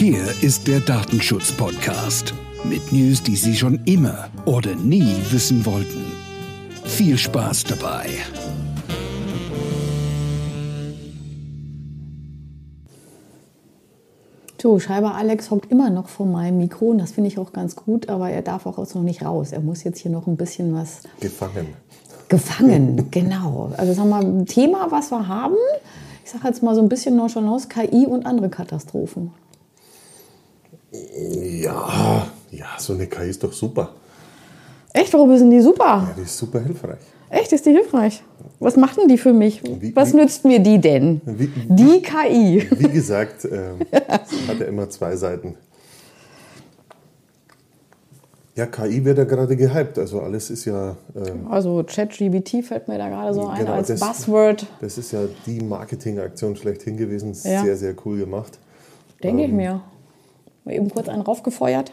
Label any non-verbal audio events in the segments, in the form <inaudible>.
Hier ist der Datenschutz-Podcast mit News, die Sie schon immer oder nie wissen wollten. Viel Spaß dabei. Du, Schreiber Alex hockt immer noch vor meinem Mikro und das finde ich auch ganz gut, aber er darf auch jetzt noch nicht raus. Er muss jetzt hier noch ein bisschen was. Gefangen. Gefangen, <laughs> genau. Also sagen wir mal, ein Thema, was wir haben, ich sage jetzt mal so ein bisschen Nonchalance, KI und andere Katastrophen. Ja, ja, so eine KI ist doch super. Echt, warum sind die super? Ja, die ist super hilfreich. Echt, ist die hilfreich? Was macht denn die für mich? Wie- Was wie- nützt mir die denn? Wie, Die KI. wie gesagt, ähm, <laughs> hat ja immer zwei Seiten. Ja, KI wird ja gerade gehypt. Also alles ist ja, ähm, Also ChatGBT fällt mir da gerade so ein Genau, als das- Buzzword, das ist ja die Marketingaktion schlechthin gewesen. Ja. Sehr, sehr cool gemacht. denke Ähm. ich mir. Mal eben kurz einen raufgefeuert.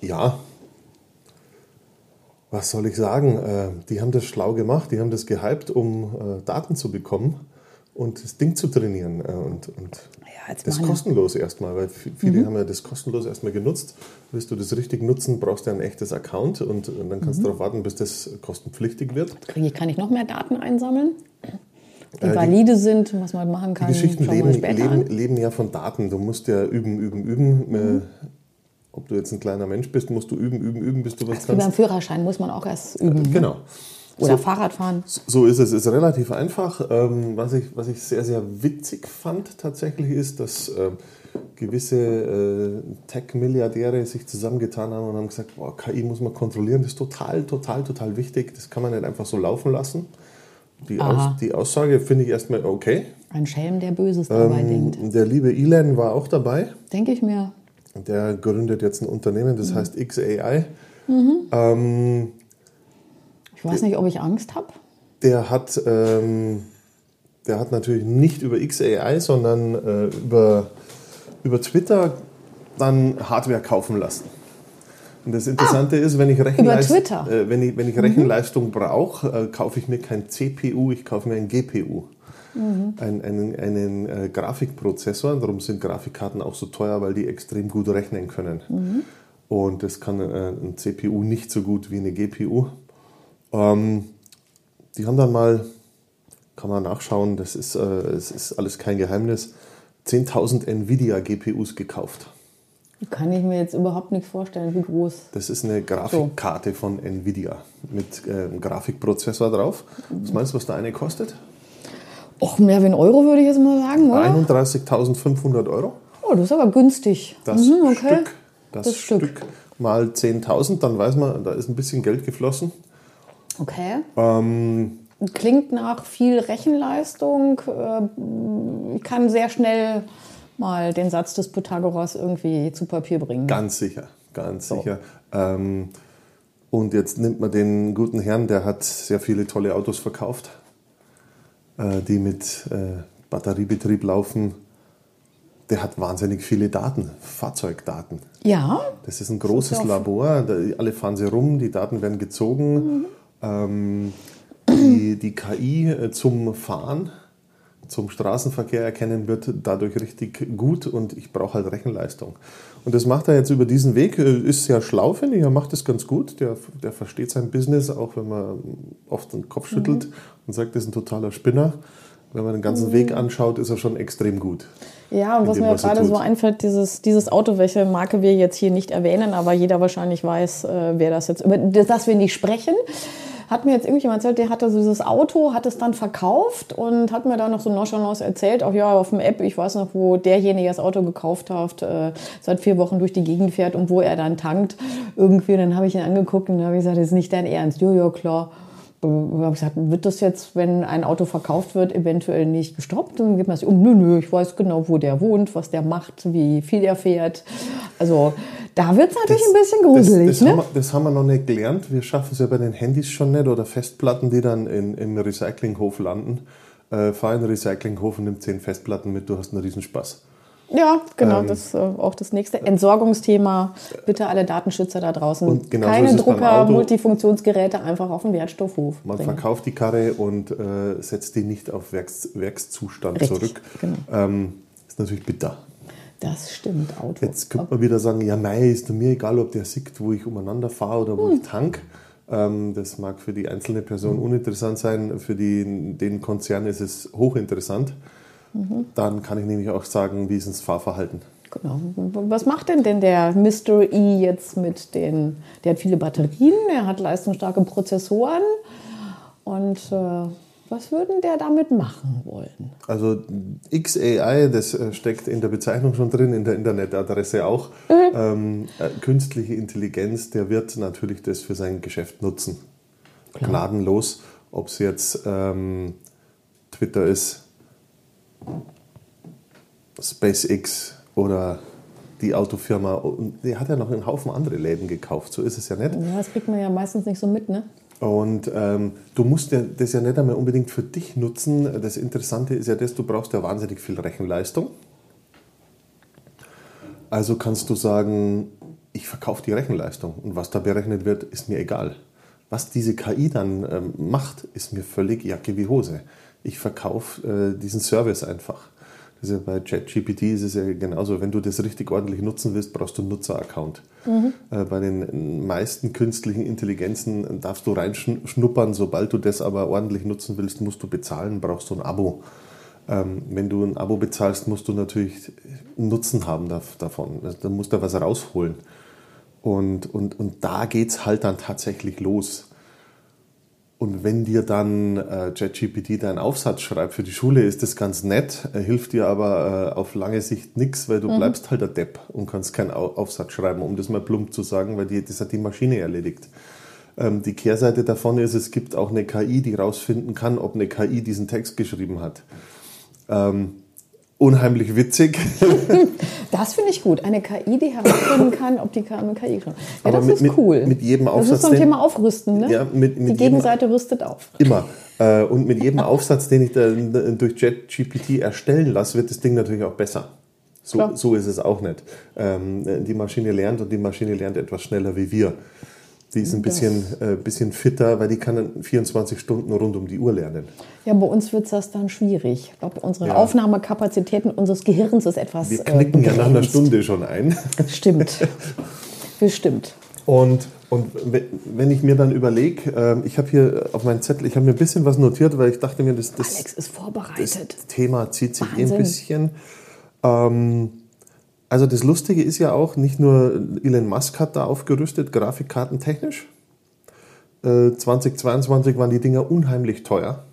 Ja. Was soll ich sagen? Äh, die haben das schlau gemacht, die haben das gehypt, um äh, Daten zu bekommen und das Ding zu trainieren. Äh, und, und Ja, das kostenlos erstmal, weil viele haben ja das kostenlos erstmal genutzt. Willst du das richtig nutzen, brauchst du ein echtes Account und, und dann kannst du darauf warten, bis das kostenpflichtig wird. Kriege ich, kann ich noch mehr Daten einsammeln, die Äh, die- valide sind, was man machen Die kann? Geschichten schauen wir leben, leben, leben ja von Daten. Du musst ja üben, üben, üben. Äh, ob du jetzt ein kleiner Mensch bist, musst du üben, üben, üben, bis du was Wie beim kannst. Führerschein muss man auch erst üben. ne? Genau. Oder So- Fahrradfahren. So ist es. Es ist relativ einfach. Ähm, was, ich, was ich sehr, sehr witzig fand tatsächlich ist, dass ähm, gewisse äh, Tech-Milliardäre sich zusammengetan haben und haben gesagt, boah, KI muss man kontrollieren. Das ist total, total, total wichtig. Das kann man nicht einfach so laufen lassen. Die. Aus, die Aussage finde ich erstmal okay. Ein Schelm, der Böses dabei denkt. Ähm, der liebe Elon war auch dabei. Denke ich mir. Der gründet jetzt ein Unternehmen, das heißt XAI. Mhm. Ähm, Ich weiß nicht, ob ich Angst habe. der hat, ähm, der hat natürlich nicht über XAI, sondern äh, über, über Twitter dann Hardware kaufen lassen. Und das Interessante ist, wenn ich, Rechenleist Ah? Mhm. äh, wenn ich, wenn ich Rechenleistung brauche, äh, kaufe ich mir kein CPU, ich kaufe mir ein GPU. Mhm. Ein, einen einen äh, Grafikprozessor. Darum sind Grafikkarten auch so teuer, weil die extrem gut rechnen können. Mhm. Und das kann äh, ein CPU nicht so gut wie eine GPU. Ähm, die haben dann mal, kann man nachschauen, das ist, äh, es ist alles kein Geheimnis, 10.000 Nvidia GPUs gekauft. Kann ich mir jetzt überhaupt nicht vorstellen, wie groß. Das ist eine Grafikkarte von Nvidia mit äh, Grafikprozessor drauf. Was meinst du, was da eine kostet? Och, mehr wie ein Euro würde ich jetzt mal sagen, oder? 31.500 Euro. Oh, das ist aber günstig. Das Mhm, okay. Stück. Das, Das Stück. Stück. mal 10.000, dann weiß man, da ist ein bisschen Geld geflossen. Okay. Ähm, Klingt nach viel Rechenleistung. Äh, Ich kann sehr schnell mal den Satz des Pythagoras irgendwie zu Papier bringen. Ganz sicher, ganz sicher. Ähm, und jetzt nimmt man den guten Herrn, der hat sehr viele tolle Autos verkauft, äh, die mit äh, Batteriebetrieb laufen. Der hat wahnsinnig viele Daten, Fahrzeugdaten. Ja, Das ist ein großes auch- Labor, da, alle fahren sie rum, die Daten werden gezogen. Ähm, die, die KI äh, zum Fahren, zum Straßenverkehr erkennen wird dadurch richtig gut und ich brauche halt Rechenleistung. Und das macht er jetzt über diesen Weg, äh, ist sehr schlau, finde ich, er macht das ganz gut, der, der versteht sein Business, auch wenn man oft den Kopf schüttelt und sagt, das ist ein totaler Spinner. Wenn man den ganzen Weg anschaut, ist er schon extrem gut. Ja, und was dem, mir was er gerade so einfällt, dieses, dieses Auto, welche Marke wir jetzt hier nicht erwähnen, aber jeder wahrscheinlich weiß, äh, wer das jetzt, über das wir nicht sprechen, hat mir jetzt irgendjemand erzählt, der hatte so dieses Auto, hat es dann verkauft und hat mir dann noch so nonchalance erzählt, auch ja, auf dem App, ich weiß noch, wo derjenige das Auto gekauft hat, äh, seit vier Wochen durch die Gegend fährt und wo er dann tankt. Irgendwie, dann habe ich ihn angeguckt und habe ich gesagt, das ist nicht dein Ernst. Ja, ja. Ich habe gesagt, wird das jetzt, wenn ein Auto verkauft wird, eventuell nicht gestoppt? Dann gibt man sich um, nö, nö, ich weiß genau, wo der wohnt, was der macht, wie viel er fährt. Also da wird es natürlich ein bisschen gruselig. das, das, ne? haben wir, das haben wir noch nicht gelernt. Wir schaffen es ja bei den Handys schon nicht oder Festplatten, die dann in, im Recyclinghof landen. Äh, fahr in den Recyclinghof und nimm zehn Festplatten mit, du hast einen Riesenspaß. Ja, genau, Ähm, das ist äh, auch das nächste. Entsorgungsthema. Bitte alle Datenschützer da draußen. Und genauso Keine beim Drucker. Multifunktionsgeräte einfach auf den Wertstoffhof. Man bringen. verkauft die Karre und äh, setzt die nicht auf Werks, Werkszustand Richtig, zurück. genau. Ähm, ist natürlich bitter. Das stimmt, Auto. Jetzt könnte man wieder sagen, ja, mei, ist mir egal, ob der sieht, wo ich umeinander fahre oder wo ich tank. Ähm, das mag für die einzelne Person uninteressant sein, für die, den Konzern ist es hochinteressant. Dann kann ich nämlich auch sagen, wie ist das Fahrverhalten. Genau. Was macht denn denn der Mr. E jetzt mit den? Der hat viele Batterien, er hat leistungsstarke Prozessoren. Und äh, was würden der damit machen wollen? Also XAI, das äh, steckt in der Bezeichnung schon drin, in der Internetadresse auch. <laughs> Ähm, äh, künstliche Intelligenz, der wird natürlich das für sein Geschäft nutzen. Gnadenlos, ob es jetzt ähm, Twitter ist, SpaceX oder die Autofirma. Der hat ja noch einen Haufen andere Läden gekauft, so ist es ja nicht. Ja, das kriegt man ja meistens nicht so mit, ne? Und ähm, du musst ja das ja nicht einmal unbedingt für dich nutzen. Das Interessante ist ja das, du brauchst ja wahnsinnig viel Rechenleistung. Also kannst du sagen, ich verkaufe die Rechenleistung und was da berechnet wird, ist mir egal. Was diese KI dann ähm, macht, ist mir völlig Jacke wie Hose. Ich verkaufe äh, diesen Service einfach. Ja bei ChatGPT ist es ja genauso. Wenn du das richtig ordentlich nutzen willst, brauchst du einen Nutzeraccount. Äh, bei den meisten künstlichen Intelligenzen darfst du reinschnuppern. Sobald du das aber ordentlich nutzen willst, musst du bezahlen, brauchst du ein Abo. Ähm, wenn du ein Abo bezahlst, musst du natürlich einen Nutzen haben dav- davon. Also, Da musst du was rausholen. Und, und, und da geht es halt dann tatsächlich los. Und wenn dir dann äh, ChatGPT deinen Aufsatz schreibt für die Schule, ist das ganz nett, äh, hilft dir aber äh, auf lange Sicht nichts, weil du bleibst halt der Depp und kannst keinen Au Aufsatz schreiben, um das mal plump zu sagen, weil die, das hat die Maschine erledigt. Ähm, die Kehrseite davon ist, es gibt auch eine KI, die rausfinden kann, ob eine KI diesen Text geschrieben hat. Ähm, unheimlich witzig. <laughs> Das finde ich gut. Eine KI, die herausfinden kann, ob die KI kann. Ja, Aber das mit- ist cool. mit jedem Das Aufsatz, ist so ein Thema Aufrüsten, ne? Ja, mit- mit die jedem- Gegenseite rüstet auf. Immer. Äh, und mit jedem Aufsatz, den ich dann durch ChatGPT erstellen lasse, wird das Ding natürlich auch besser. So, so ist es auch nicht. Ähm, die Maschine lernt und die Maschine lernt etwas schneller wie wir. Die ist ein bisschen, äh, bisschen fitter, weil die kann 24 Stunden rund um die Uhr lernen. Ja, bei uns wird das dann schwierig. Ich glaube, unsere Ja. Aufnahmekapazitäten unseres Gehirns ist etwas. Wir knicken äh, ja nach einer. Stunde schon ein. Stimmt. <laughs> Bestimmt. Und, und we- wenn ich mir dann überlege, ähm, ich habe hier auf meinen Zettel, ich habe mir ein bisschen was notiert, weil ich dachte mir, das, das, das. Thema zieht sich eh ein bisschen. Ähm, also das Lustige ist ja auch, nicht nur Elon Musk hat da aufgerüstet, grafikkartentechnisch. Äh, 2022 waren die Dinger unheimlich teuer.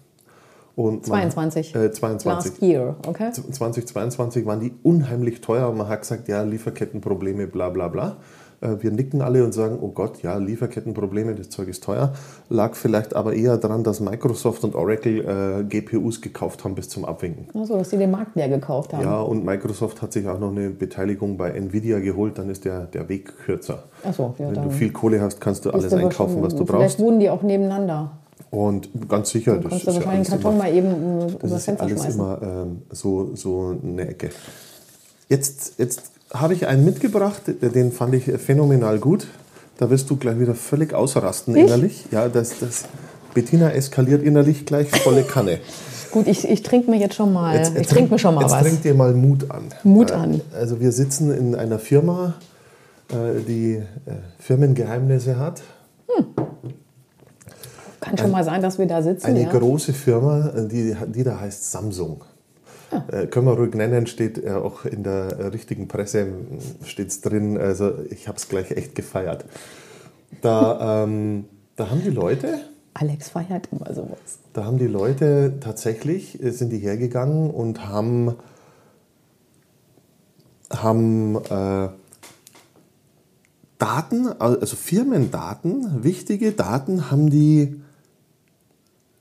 Und man- 22. Äh, 22. Last year, okay? 2022 waren die unheimlich teuer und man hat gesagt, ja, Lieferkettenprobleme, bla bla bla. Äh, Wir nicken alle und sagen, oh Gott, ja, Lieferkettenprobleme, das Zeug ist teuer. Lag vielleicht aber eher daran, dass Microsoft und Oracle äh, GPUs gekauft haben bis zum Abwinken. Also, dass sie den Markt leer gekauft haben. Ja, und Microsoft hat sich auch noch eine Beteiligung bei Nvidia geholt, dann ist der, der Weg kürzer. Ach so, ja, Wenn dann du viel Kohle hast, kannst du alles einkaufen, was wahrscheinlich- du Vielleicht brauchst. wohnen die auch nebeneinander. Und ganz sicher, Du das ist ja wahrscheinlich alles Karton immer, mal eben äh, das ist alles immer ähm, so, so eine Ecke. Jetzt, jetzt habe ich einen mitgebracht, den fand ich phänomenal gut. Da wirst du gleich wieder völlig ausrasten Ich? innerlich. Ja, das, das Bettina eskaliert innerlich gleich volle Kanne. <laughs> Gut, ich, ich trinke mir jetzt schon mal, ich trinke mir schon mal jetzt was. trink dir mal Mut an. Mut an. Also wir sitzen in einer Firma, äh, die äh, Firmengeheimnisse hat. Kann schon mal sein, dass wir da sitzen. Eine ja. große Firma, äh, die, die da heißt Samsung. Äh, können wir ruhig nennen, steht äh, auch in der äh, richtigen Presse steht's drin. Also ich habe es gleich echt gefeiert. Da, ähm, da haben die Leute, Alex feiert immer sowas. da haben die Leute tatsächlich, äh, sind die hergegangen und haben, haben äh, Daten, also Firmendaten, wichtige Daten haben die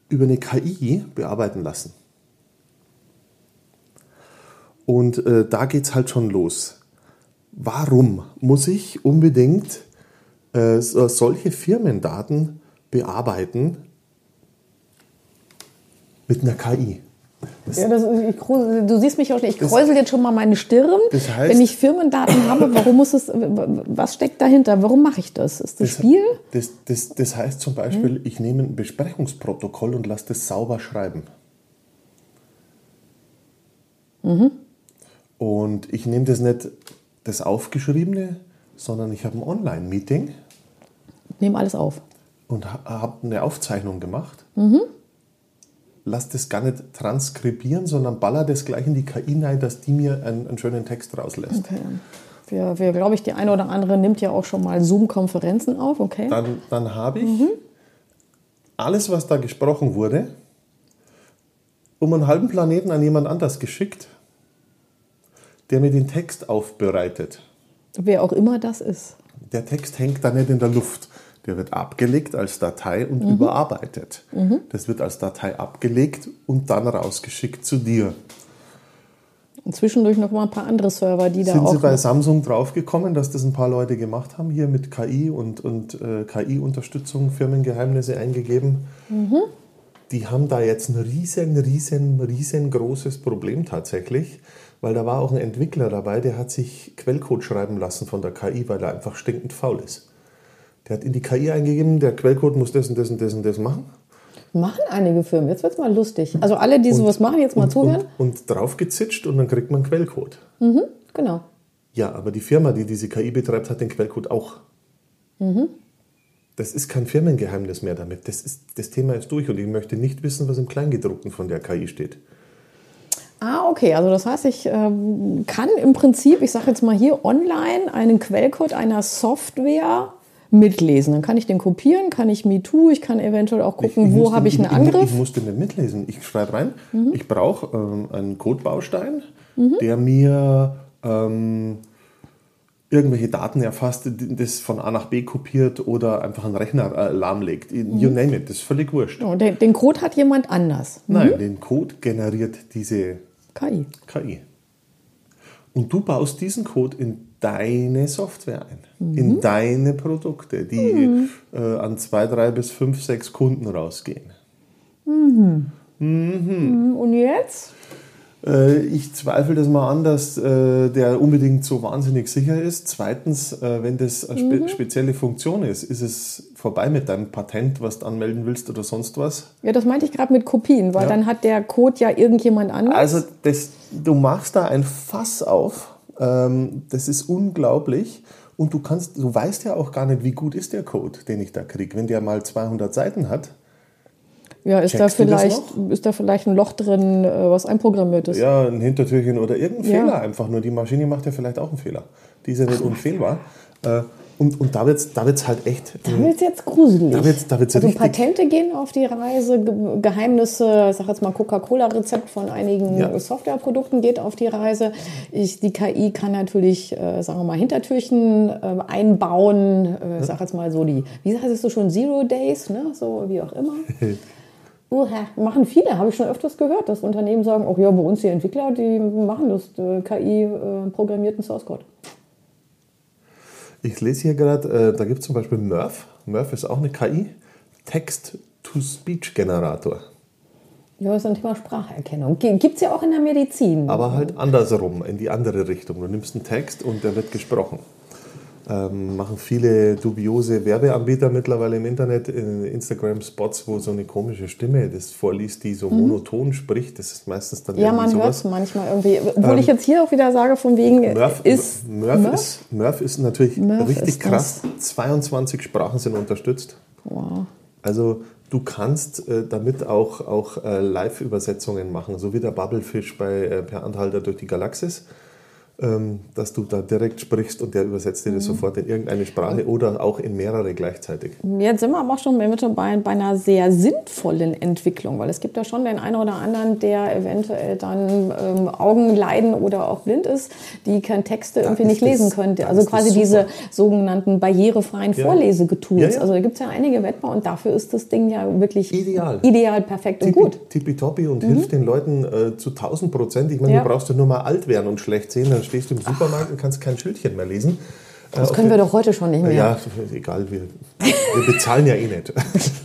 über eine KI bearbeiten lassen. Und äh, da geht es halt schon los. Warum muss ich unbedingt äh, so- solche Firmendaten bearbeiten mit einer KI? Ja, das, ich, du siehst mich auch nicht. Ich Das- kräusel jetzt schon mal meine Stirn. Das heißt- Wenn ich Firmendaten habe, warum muss es, was steckt dahinter? Warum mache ich das? Ist das, Das- Spiel? Das, das, das heißt zum Beispiel, ich nehme ein Besprechungsprotokoll und lasse das sauber schreiben. Und ich nehme das nicht das Aufgeschriebene, sondern ich habe ein Online-Meeting Nehmen alles auf. und ha- habe eine Aufzeichnung gemacht. Mhm. Lass das gar nicht transkribieren, sondern baller das gleich in die KI rein, dass die mir einen, einen schönen Text rauslässt. Okay. Wir, wir glaube ich, die eine oder andere nimmt ja auch schon mal Zoom-Konferenzen auf, okay? Dann, dann habe ich Mhm. alles, was da gesprochen wurde, um einen halben Planeten an jemand anders geschickt, der mir den Text aufbereitet. Wer auch immer das ist. Der Text hängt da nicht in der Luft. Der wird abgelegt als Datei und Mhm. überarbeitet. Das wird als Datei abgelegt und dann rausgeschickt zu dir. Und zwischendurch noch mal ein paar andere Server, die da Sind auch. Sie bei Samsung draufgekommen, dass das ein paar Leute gemacht haben, hier mit KI und, und äh, KI-Unterstützung, Firmengeheimnisse eingegeben? Die haben da jetzt ein riesen, riesen, riesengroßes Problem tatsächlich, weil da war auch ein Entwickler dabei, der hat sich Quellcode schreiben lassen von der KI, weil er einfach stinkend faul ist. Der hat in die KI eingegeben, der Quellcode muss das und das und das und das machen. Machen einige Firmen. Jetzt wird es mal lustig. Also alle, die sowas machen, jetzt mal und, zuhören. Und, und draufgezitscht und dann kriegt man Quellcode. Genau. Ja, aber die Firma, die diese KI betreibt, hat den Quellcode auch. Das ist kein Firmengeheimnis mehr damit. Das, ist, das Thema ist durch und ich möchte nicht wissen, was im Kleingedruckten von der KI steht. Ah, okay. Also das heißt, ich ähm, kann im Prinzip, ich sage jetzt mal hier online, einen Quellcode einer Software mitlesen. Dann kann ich den kopieren, kann ich MeToo, ich kann eventuell auch gucken, Ich wo musste- habe ich einen Ich, Angriff. Mhm. ich musste nicht mitlesen. Ich schreibe rein, ich brauche ähm, einen Codebaustein, der mir ähm, irgendwelche Daten erfasst, das von A nach B kopiert oder einfach einen Rechner äh, lahmlegt. Mhm. You name it, das ist völlig wurscht. Oh, den, den Code hat jemand anders. Nein, den Code generiert diese KI. KI. Und du baust diesen Code in deine Software ein, in deine Produkte, die äh, an zwei, drei bis fünf, sechs Kunden rausgehen. Und jetzt? Äh, ich zweifle das mal an, dass äh, der unbedingt so wahnsinnig sicher ist. Zweitens, äh, wenn das eine spe spezielle Funktion ist, ist es vorbei mit deinem Patent, was du anmelden willst oder sonst was. Ja, das meinte ich gerade mit Kopien, weil Ja. dann hat der Code ja irgendjemand anders. Also das, du machst da ein Fass auf, ähm, das ist unglaublich. Und du kannst, du weißt ja auch gar nicht, wie gut ist der Code, den ich da kriege. Wenn der mal 200 Seiten hat, ja, ist da, checkst vielleicht, ist da vielleicht ein Loch drin, äh, was einprogrammiert ist? ja, ein Hintertürchen oder irgendein Ja. Fehler einfach nur. Die Maschine macht ja vielleicht auch einen Fehler. Die ist ja nicht unfehlbar. Äh, und, und da wird es da wird's halt echt. Da wird es jetzt gruselig. Da wird's- da wird's also richtig- Patente gehen auf die Reise, Ge Geheimnisse, ich sag jetzt mal Coca-Cola-Rezept von einigen Ja. Softwareprodukten geht auf die Reise. Ich, die KI kann natürlich, äh, sagen wir mal, Hintertürchen äh, einbauen. Äh, ich sag jetzt mal so die, wie heißt es so schon, Zero Days, ne? so wie auch immer. <laughs> Uha, machen viele, habe ich schon öfters gehört, dass Unternehmen sagen, auch ja, bei uns die Entwickler, die machen das äh, KI-programmierten Source Code. Ich lese hier gerade, äh, da gibt es zum Beispiel Murph. Murph ist auch eine KI. Text-to-Speech-Generator. Ja, das ist ein Thema Spracherkennung. Gibt es ja auch in der Medizin. Aber halt andersrum, in die andere Richtung. Du nimmst einen Text und der wird gesprochen. Ähm, machen viele dubiose Werbeanbieter mittlerweile im Internet, in Instagram-Spots, wo so eine komische Stimme das vorliest, die so monoton spricht. Das ist meistens dann Mhm. Ja, man hört es manchmal irgendwie. Obwohl ich jetzt hier auch wieder sage, von wegen Murph ist. Murph, Murph? Ist, Murph ist natürlich Murph richtig ist krass. 22 Sprachen sind unterstützt. Wow. Also du kannst äh, damit auch, auch äh, Live-Übersetzungen machen, so wie der Bubblefish bei äh, Per Anhalter durch die Galaxis, ähm, dass du da direkt sprichst und der übersetzt Mhm. dir das sofort in irgendeine Sprache oder auch in mehrere gleichzeitig. Jetzt sind wir aber auch schon, schon bei, bei einer sehr sinnvollen Entwicklung, weil es gibt ja schon den einen oder anderen, der eventuell dann ähm, Augen leiden oder auch blind ist, die keine Texte irgendwie nicht das- lesen könnte. da Also quasi diese sogenannten barrierefreien Ja. Vorlesegetools. Ja, ja. Also da gibt es ja einige Wettbewerbe und dafür ist das Ding ja wirklich Ideal. ideal perfekt und gut. Mhm. Tippitoppi und hilft den Leuten äh, zu 1000 Prozent. Ich meine, du brauchst ja nur mal alt werden und schlecht sehen, dann stehst du im Supermarkt und kannst kein Schildchen mehr lesen. Das können wir doch heute schon nicht mehr. Ja, egal, wir, wir bezahlen ja eh nicht.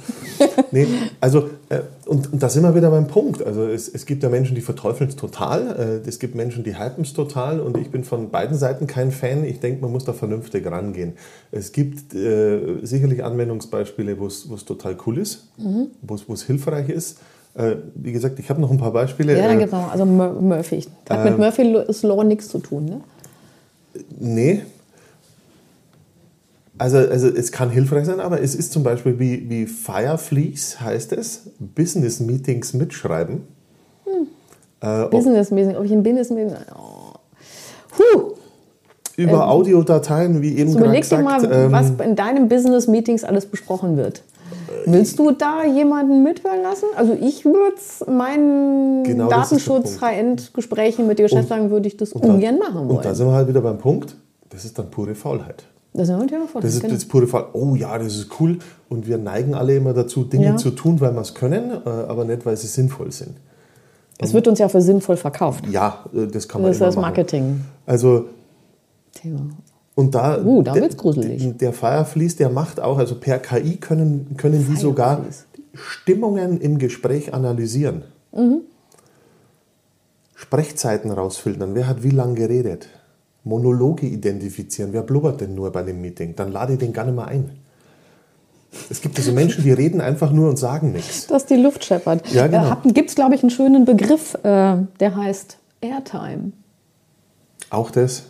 <laughs> nee, also, äh, und, und da sind wir wieder beim Punkt. Also, es, es gibt ja Menschen, die verteufeln es total. Äh, es gibt Menschen, die hypen es total. Und ich bin von beiden Seiten kein Fan. Ich denke, man muss da vernünftig rangehen. Es gibt äh, sicherlich Anwendungsbeispiele, wo es total cool ist, es wo es hilfreich ist. Äh, wie gesagt, ich habe noch ein paar Beispiele. Ja, dann Äh, gibt es noch, also Mur Murphy. Hat mit Murphy's Law nichts zu tun, ne? Nee. Also, also es kann hilfreich sein, aber es ist zum Beispiel wie, wie Fireflies heißt es, Business Meetings mitschreiben. Äh, ob- Business Meeting, ob ich ein Business Meeting. Oh. Puh, über Audiodateien, wie eben jetzt gerade überleg dir gesagt. mal, ähm, was in deinen Business Meetings alles besprochen wird. Willst du da jemanden mithören lassen? Also ich würde es meinen Genau Datenschutz Punkt. High-End-Gesprächen mit den Geschäftsleitung würde ich das und da- ungern machen wollen. Und da sind wir halt wieder beim Punkt, das ist dann pure Faulheit. das Thema Das ist das pure Fall. Oh ja, das ist cool. Und wir neigen alle immer dazu, Dinge Ja. zu tun, weil wir es können, äh, aber nicht, weil sie sinnvoll sind. Es wird uns ja für sinnvoll verkauft. Ja, äh, das kann man Das ist das. Marketing-Thema. Also und da, Uh, da der- wird's gruselig. Der, der Fireflies, der macht auch, also per KI können, können die sogar. Stimmungen im Gespräch analysieren. Mhm. Sprechzeiten rausfiltern. Wer hat wie lange geredet? Monologe identifizieren. Wer blubbert denn nur bei einem Meeting? Dann lade ich den gar nicht mehr ein. Es gibt also Menschen, die reden einfach nur und sagen nichts. Dass die Luft scheppert. Ja, genau. Äh, Gibt es, glaube ich, einen schönen Begriff, äh, der heißt Airtime. Auch das.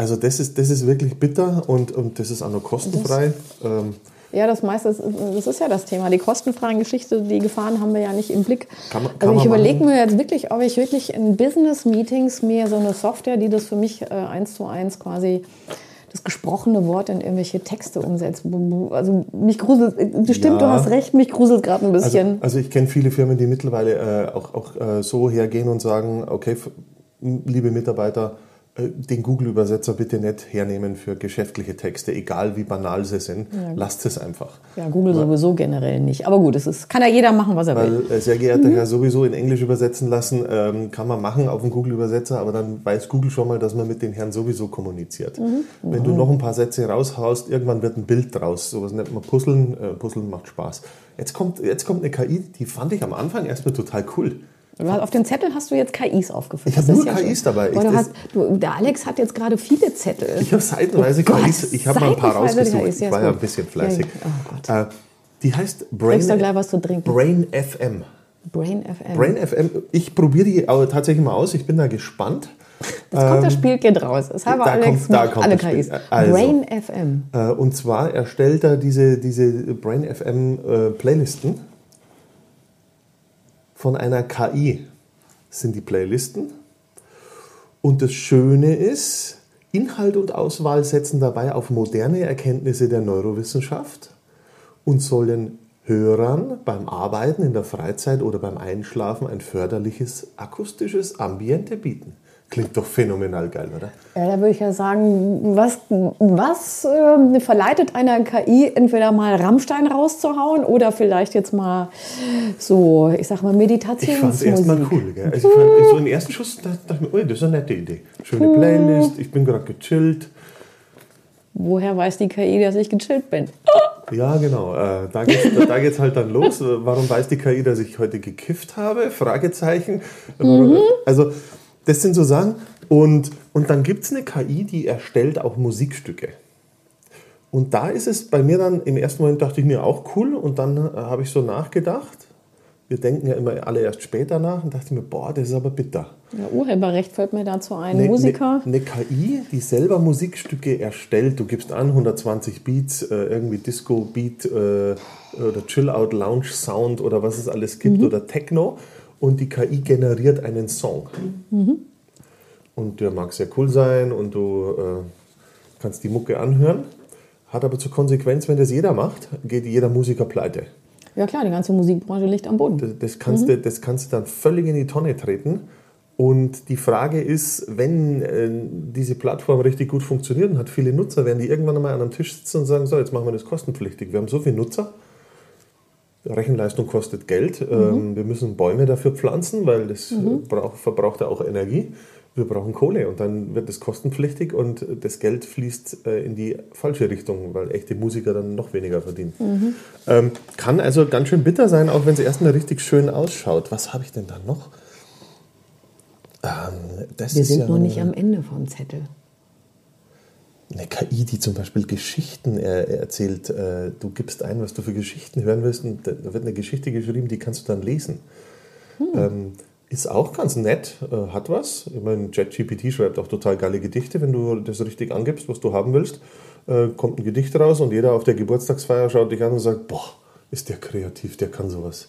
Also das ist, das ist wirklich bitter und, und das ist auch noch kostenfrei. Ähm, Ja, das meiste, ist- das ist ja das Thema. Die kostenfreien Geschichte, die Gefahren haben wir ja nicht im Blick. Kann man- kann also ich überlege mir jetzt wirklich, ob ich wirklich in Business-Meetings mir so eine Software, die das für mich äh, eins zu eins quasi das gesprochene Wort in irgendwelche Texte umsetzt. Also mich gruselt, äh, stimmt, du Ja. hast recht, mich gruselt gerade ein also, bisschen. also ich kenne viele Firmen, die mittlerweile äh, auch, auch äh, so hergehen und sagen, okay, liebe Mitarbeiter, den Google-Übersetzer bitte nicht hernehmen für geschäftliche Texte, egal wie banal sie sind. Lasst es einfach. ja, Google sowieso generell nicht. Aber gut, es ist, kann ja jeder machen, was er will. Weil, äh, sehr geehrter Herr, sowieso in Englisch übersetzen lassen, ähm, kann man machen auf dem Google-Übersetzer, aber dann weiß Google schon mal, dass man mit den Herren sowieso kommuniziert. Wenn du noch ein paar Sätze raushaust, irgendwann wird ein Bild draus. Sowas nennt man Puzzeln. Äh, Puzzeln macht Spaß. Jetzt kommt, jetzt kommt eine KI, die fand ich am Anfang erstmal total cool. Du hast- Auf den Zettel hast du jetzt KIs aufgeführt. Ich hab Das ist nur KIs dabei. Aber Ich- du hast, du, der Alex hat jetzt gerade viele Zettel. Ich habe seitenweise Oh KIs, ich habe mal ein paar rausgesucht. KIs, ja, ich war ja ein bisschen Ja, fleißig. ja. Oh Gott. Äh, die heißt du Brain, gleich was trinken? Brain FM. Brain FM. Brain FM, ich probiere die tatsächlich mal aus. Ich bin da gespannt. Jetzt kommt das Spielkind raus. Das haben wir da Alex kommt- da kommt alle. KIs. Also. Brain FM. Äh, Und zwar erstellt er diese, diese Brain FM äh, Playlisten von einer KI. Sind die Playlisten. Und das Schöne ist, Inhalt und Auswahl setzen dabei auf moderne Erkenntnisse der Neurowissenschaft und sollen Hörern beim Arbeiten in der Freizeit oder beim Einschlafen ein förderliches akustisches Ambiente bieten. Klingt doch phänomenal geil, oder? Ja, da würde ich ja sagen, was, was ähm, verleitet einer KI, entweder mal Rammstein rauszuhauen oder vielleicht jetzt mal so, ich sag mal, Ich fand es erstmal cool. Gell? Also ich fand, so im ersten Schuss dachte, dachte ich mir, ui, das ist eine nette Idee. Schöne Playlist, ich bin gerade gechillt. Woher weiß die KI, dass ich gechillt bin? <laughs> Ja, genau. Äh, da geht's, da geht's halt dann los. Äh, Warum weiß die KI, dass ich heute gekifft habe? Fragezeichen. Warum- Also, das sind so Sachen. Und, und dann gibt es eine KI, die erstellt auch Musikstücke. Und da ist es bei mir dann, im ersten Moment dachte ich mir auch cool. Und dann äh, habe ich so nachgedacht. Wir denken ja immer alle erst später nach und dachte mir, boah, das ist aber bitter. Ja, Urheberrecht fällt mir dazu ein. Eine, Musiker. Eine, eine KI, die selber Musikstücke erstellt. Du gibst an 120 Beats, äh, irgendwie Disco-Beat äh, oder Chill-Out-Lounge-Sound oder was es alles gibt oder Techno und die KI generiert einen Song. Und der mag sehr cool sein und du äh, kannst die Mucke anhören. Hat aber zur Konsequenz, wenn das jeder macht, geht jeder Musiker pleite. Ja klar, die ganze Musikbranche liegt am Boden. Das, das, kannst du, das kannst du dann völlig in die Tonne treten. Und die Frage ist, wenn äh, diese Plattform richtig gut funktioniert und hat viele Nutzer, werden die irgendwann einmal an einem Tisch sitzen und sagen, so, jetzt machen wir das kostenpflichtig. Wir haben so viele Nutzer, Rechenleistung kostet Geld, ähm, wir müssen Bäume dafür pflanzen, weil das äh, braucht, verbraucht ja auch Energie. Wir brauchen Kohle und dann wird das kostenpflichtig und das Geld fließt äh, in die falsche Richtung, weil echte Musiker dann noch weniger verdienen. Ähm, kann also ganz schön bitter sein, auch wenn es erstmal richtig schön ausschaut. Was habe ich denn da noch? Ähm, Wir sind ja noch nicht am Ende vom Zettel. Eine KI, die zum Beispiel Geschichten äh, erzählt. Äh, du gibst ein, was du für Geschichten hören willst, und da wird eine Geschichte geschrieben, die kannst du dann lesen. Hm. Ähm, ist auch ganz nett, äh, hat was. Ich meine, ChatGPT schreibt auch total geile Gedichte, wenn du das richtig angibst, was du haben willst. Äh, kommt ein Gedicht raus und jeder auf der Geburtstagsfeier schaut dich an und sagt: Boah, ist der kreativ, der kann sowas.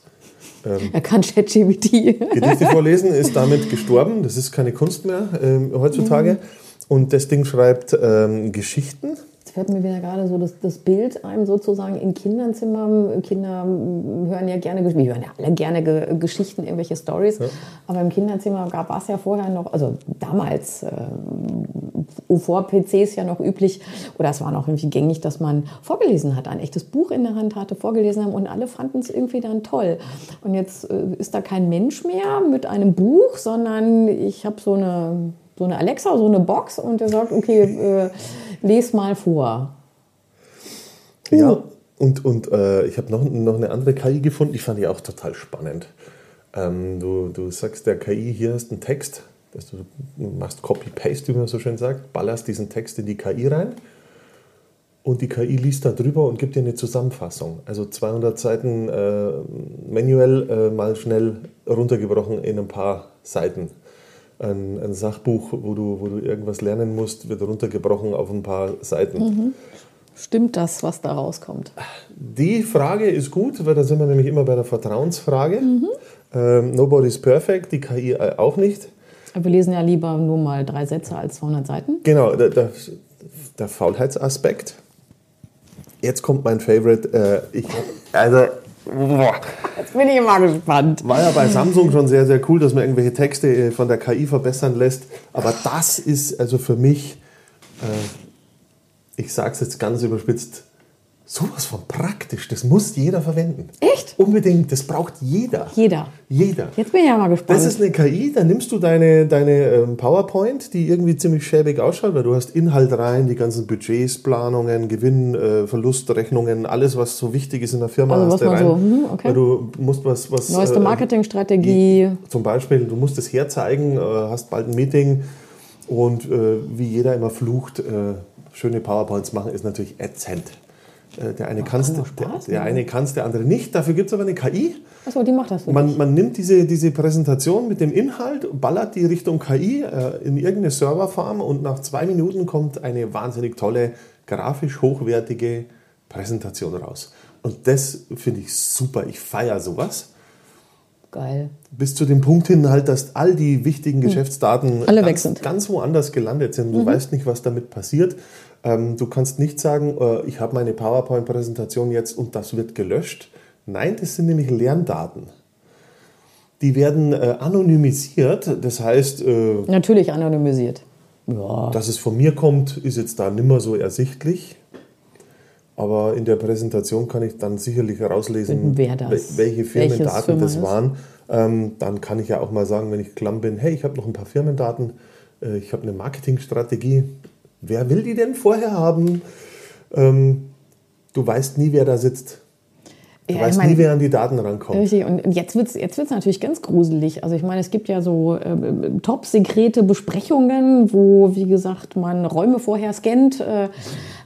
Ähm, er kann ChatGPT. Gedichte vorlesen ist damit gestorben. Das ist keine Kunst mehr ähm, heutzutage. Mhm. Und das Ding schreibt ähm, Geschichten. Jetzt fällt mir wieder gerade so das, das Bild ein, sozusagen in Kinderzimmern. Kinder hören ja gerne, wir hören ja alle gerne Ge Geschichten, irgendwelche Stories. Ja. Aber im Kinderzimmer war es ja vorher noch, also damals, äh, vor PCs ja noch üblich, oder es war noch irgendwie gängig, dass man vorgelesen hat, ein echtes Buch in der Hand hatte, vorgelesen haben und alle fanden es irgendwie dann toll. Und jetzt äh, ist da kein Mensch mehr mit einem Buch, sondern ich habe so eine, so eine Alexa, so eine Box und der sagt, okay, äh, les mal vor. Uh. Ja, und, und äh, ich habe noch, noch eine andere KI gefunden, die fand ich auch total spannend. Ähm, du, du sagst der KI, hier ist ein Text, dass du machst Copy-Paste, wie man so schön sagt, ballerst diesen Text in die KI rein und die KI liest da drüber und gibt dir eine Zusammenfassung. Also 200 Seiten äh, manuell äh, mal schnell runtergebrochen in ein paar Seiten. Ein, ein, Sachbuch, wo du, wo du irgendwas lernen musst, wird runtergebrochen auf ein paar Seiten. Mhm. Stimmt das, was da rauskommt? Die Frage ist gut, weil da sind wir nämlich immer bei der Vertrauensfrage. Mhm. Ähm, nobody's perfect, die KI äh, auch nicht. Wir lesen ja lieber nur mal drei Sätze als 200 Seiten. Genau, der, der, der Faulheitsaspekt. Jetzt kommt mein Favorite. Äh, ich, also, boah. Jetzt bin ich immer gespannt. War ja bei Samsung schon sehr, sehr cool, dass man irgendwelche Texte äh, von der KI verbessern lässt. Aber das ist also für mich, äh, ich sage es jetzt ganz überspitzt, sowas von praktisch. Das muss jeder verwenden. Echt? Unbedingt. Das braucht jeder. Jeder. Jeder. Jetzt bin ich ja mal gespannt. Das ist eine KI, da nimmst du deine, deine ähm, PowerPoint, die irgendwie ziemlich schäbig ausschaut, weil du hast Inhalt rein, die ganzen Budgets, Planungen, Gewinn, äh, Verlustrechnungen, alles, was so wichtig ist in der Firma, also, hast du rein. So, hm, okay. Weil du musst was... was Neueste äh, Marketingstrategie. Zum Beispiel, du musst es herzeigen, äh, hast bald ein Meeting und wie jeder immer flucht, schöne PowerPoints machen ist natürlich ätzend. Äh, der eine kann es, der, eine kann's, der andere nicht. Dafür gibt es aber eine KI. Achso, die macht das für man, man nimmt diese, diese Präsentation mit dem Inhalt, ballert die Richtung KI äh, in irgendeine Serverfarm und nach zwei Minuten kommt eine wahnsinnig tolle, grafisch hochwertige Präsentation raus. Und das finde ich super. Ich feiere sowas. Geil. Bis zu dem Punkt hin halt, dass all die wichtigen hm. Geschäftsdaten Alle ganz, ganz woanders gelandet sind. Du mhm. weißt nicht, was damit passiert. Ähm, du kannst nicht sagen, äh, ich habe meine PowerPoint-Präsentation jetzt und das wird gelöscht. Nein, das sind nämlich Lerndaten. Die werden äh, anonymisiert, das heißt. Äh, Natürlich anonymisiert. Ja. Dass es von mir kommt, ist jetzt da nimmer so ersichtlich. Aber in der Präsentation kann ich dann sicherlich herauslesen, welche Firmendaten das waren. Ähm, dann kann ich ja auch mal sagen, wenn ich klamm bin, hey, ich habe noch ein paar Firmendaten, äh, ich habe eine Marketingstrategie, Wer will die denn vorher haben? Ähm, du weißt nie, wer da sitzt. Du ja, weißt ich mein, nie, wer an die Daten rankommt. Richtig, und jetzt wird es jetzt wird's natürlich ganz gruselig. Also ich meine, es gibt ja so äh, top-sekrete Besprechungen, wo, wie gesagt, man Räume vorher scannt. Äh,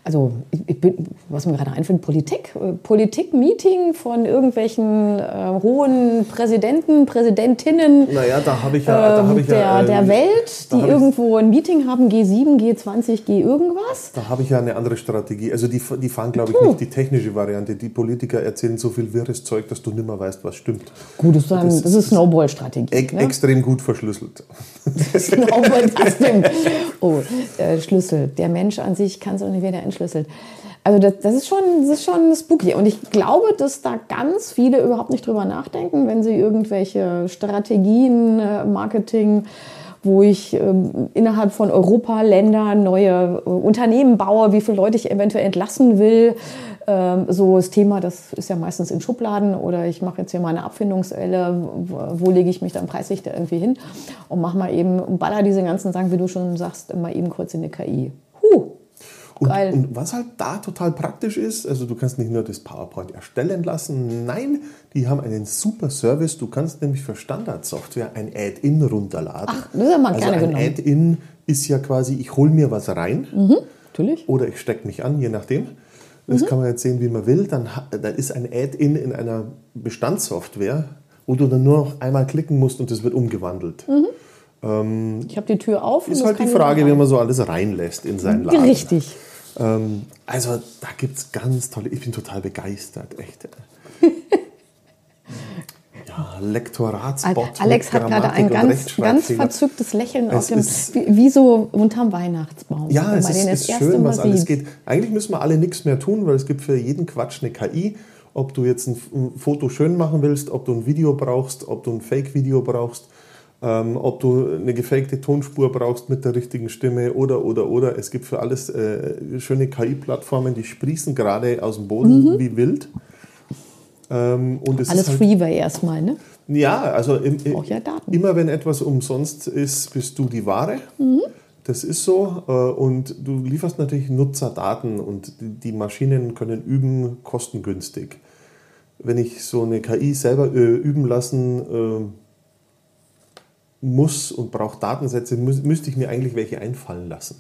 also ich bin, was mir gerade einfällt, Politik, äh, Politik-Meeting von irgendwelchen äh, hohen Präsidenten, Präsidentinnen naja, da habe ich ja, da hab ich der, ja, äh, der Welt, die irgendwo ein Meeting haben, G7, G20, G irgendwas. Da habe ich ja eine andere Strategie. Also die, die fahren, glaube ich, hm. nicht die technische Variante. Die Politiker erzählen so viel wirres Zeug, dass du nimmer weißt, was stimmt. Gut, das ist, ein, das, das ist Snowball-Strategie. E ne? Extrem gut verschlüsselt. Snowball, das stimmt. Oh, äh, Schlüssel. Der Mensch an sich kann es auch nicht wieder entschlüsseln. Also das, das, ist schon, das ist schon spooky. Und ich glaube, dass da ganz viele überhaupt nicht drüber nachdenken, wenn sie irgendwelche Strategien, äh, Marketing, wo ich ähm, innerhalb von Europa-Ländern neue äh, Unternehmen baue, wie viele Leute ich eventuell entlassen will. Ähm, so das Thema, das ist ja meistens in Schubladen oder ich mache jetzt hier mal eine Abfindungselle, wo, wo lege ich mich dann preislich da irgendwie hin und mache mal eben, baller diese ganzen Sachen, wie du schon sagst, mal eben kurz in eine KI. Huh, und, und, was halt da total praktisch ist, also du kannst nicht nur das PowerPoint erstellen lassen, nein, die haben einen super Service. Du kannst nämlich für Standardsoftware ein Add-in runterladen. Ach, das ist ja mal also gerne ein genommen. Add-in ist ja quasi, ich hole mir was rein. Mhm. Natürlich. Oder ich stecke mich an, je nachdem. Das Mhm. kann man jetzt sehen, wie man will. Dann, dann ist ein Add-in in einer Bestandssoftware, wo du dann nur noch einmal klicken musst und es wird umgewandelt. Ich habe die Tür auf. Ist das halt die Frage, wie man so alles reinlässt in seinen Laden. Richtig. Ähm, also da gibt es ganz tolle, ich bin total begeistert, echt. Lektoratsbot. Alex hat gerade ein ganz, ganz verzücktes Lächeln auf Es dem, ist- wie, wie so unterm Weihnachtsbaum. Ja, es ist, ist schön, was alles geht. Eigentlich müssen wir alle nichts mehr tun, weil es gibt für jeden Quatsch eine KI. Ob du jetzt ein Foto schön machen willst, ob du ein Video brauchst, ob du ein Fake-Video brauchst, ähm, ob du eine gefakte Tonspur brauchst mit der richtigen Stimme oder, oder, oder. Es gibt für alles äh, schöne KI-Plattformen, die sprießen gerade aus dem Boden wie wild. Ähm, Mhm. Alles halt, Freeway erstmal, ne? ja, also im, im, ja immer wenn etwas umsonst ist, bist du die Ware. Das ist so. äh, Und du lieferst natürlich Nutzerdaten und die- die Maschinen können üben kostengünstig. Wenn ich so eine KI selber äh, üben lassen äh, muss und brauche Datensätze, mü müsste ich mir eigentlich welche einfallen lassen.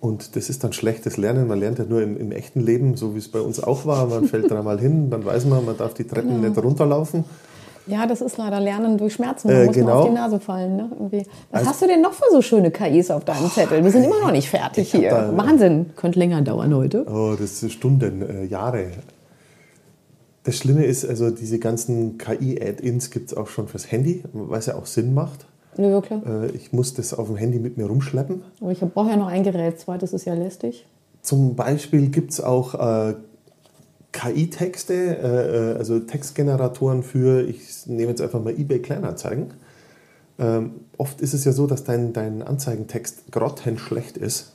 Und das ist dann schlechtes Lernen. Man lernt ja nur im, im echten Leben, so wie es bei uns auch war. Man fällt dreimal hin, dann weiß man, man darf die Treppen nicht runterlaufen. Ja, das ist leider Lernen durch Schmerzen. Da Äh, muss man genau. auf die Nase fallen. Ne? Was Also- hast du denn noch für so schöne KIs auf deinem Zettel? Wir sind immer noch nicht fertig hier. da- Wahnsinn. Könnte länger dauern heute. Oh, das ist Stunden, äh, Jahre. Das Schlimme ist, also diese ganzen KI-Add-ins gibt es auch schon fürs Handy, was ja auch Sinn macht. Ne, wirklich? Äh, ich muss das auf dem Handy mit mir rumschleppen. Aber ich brauche ja noch ein Gerät. Zweites ist ja lästig. Zum Beispiel gibt es auch äh, KI-Texte, äh, äh, also Textgeneratoren für, ich nehme jetzt einfach mal eBay Kleinanzeigen. Ähm, oft ist es ja so, dass dein, dein Anzeigentext grottenschlecht ist.